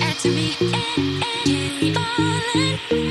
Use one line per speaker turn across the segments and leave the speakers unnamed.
to me. Keep falling.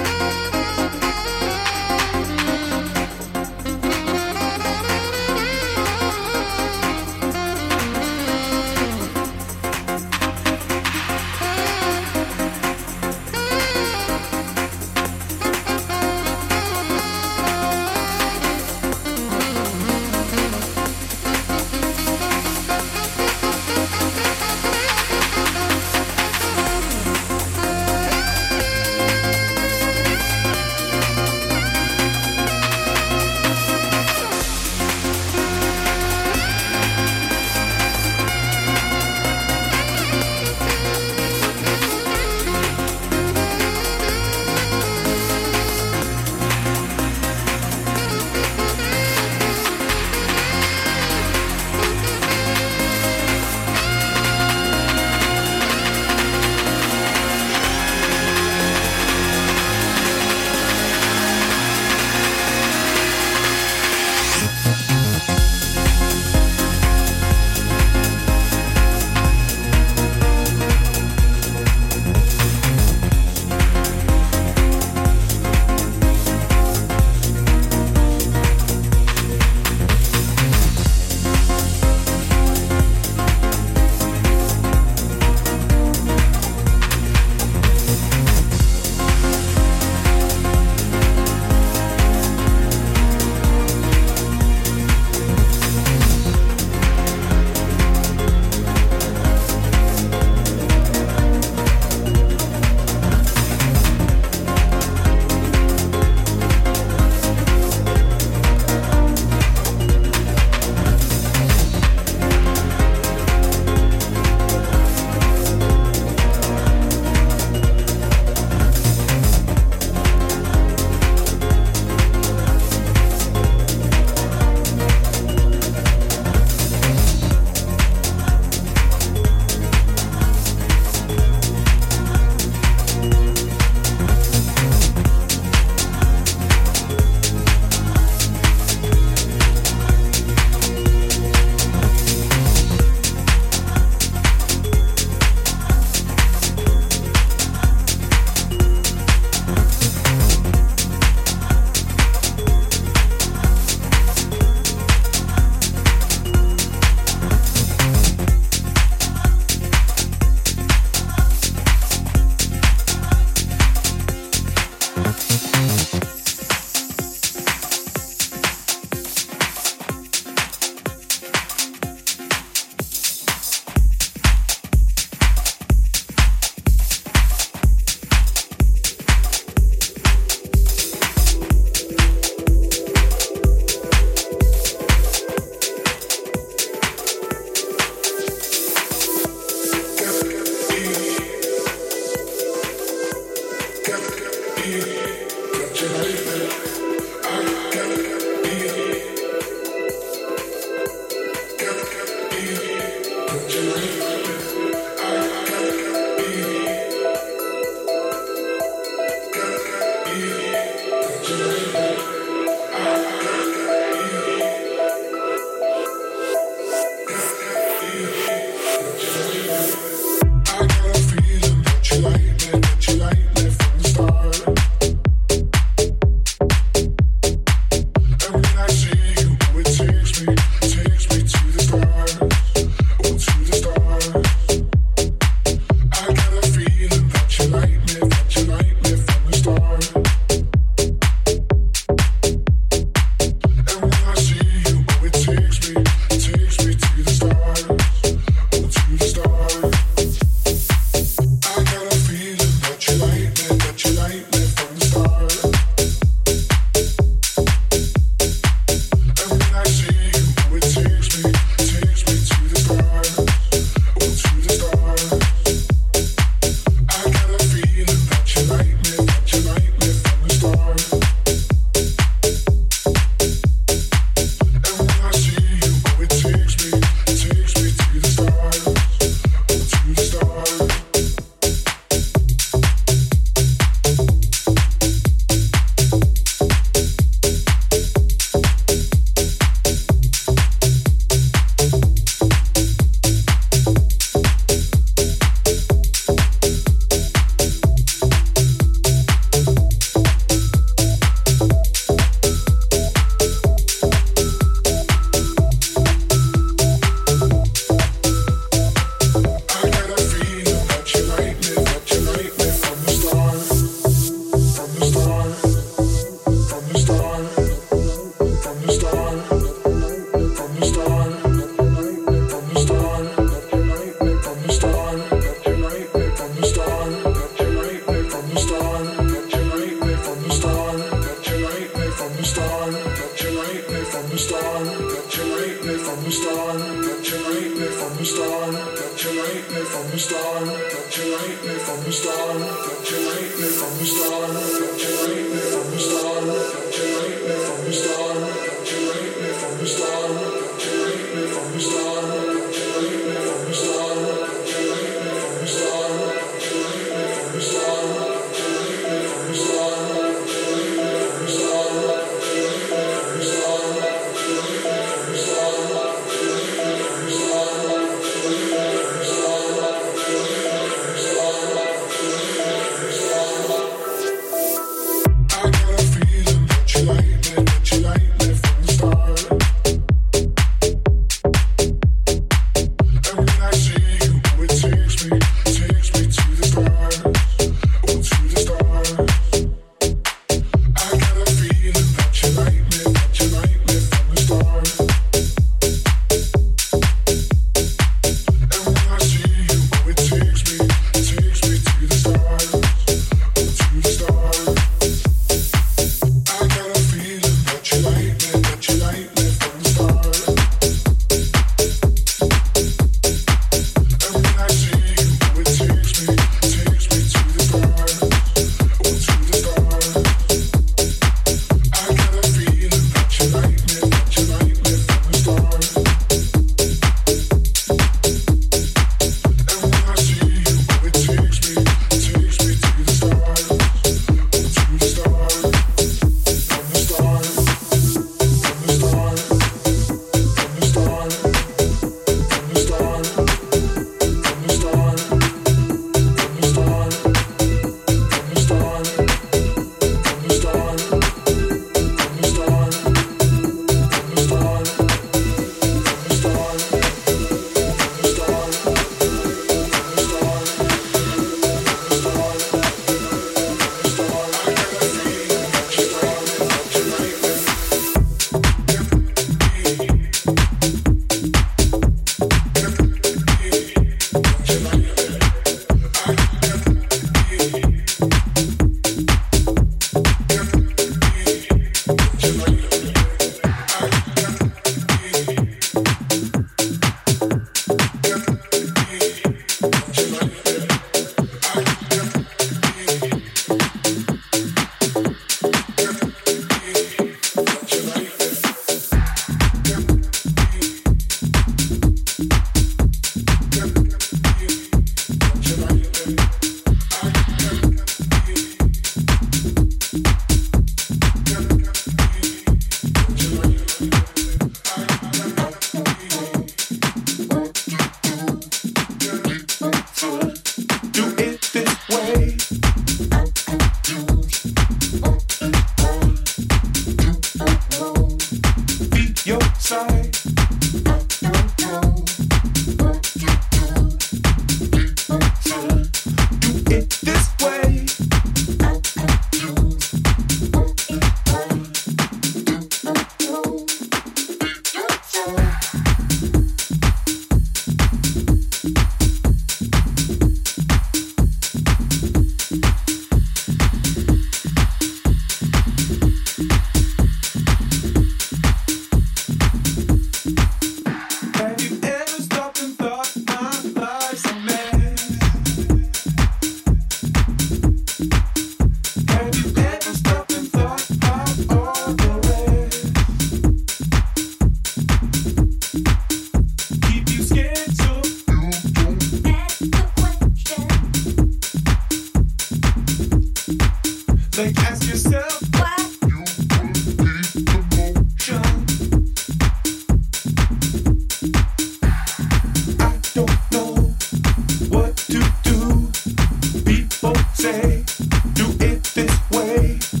Do it this way.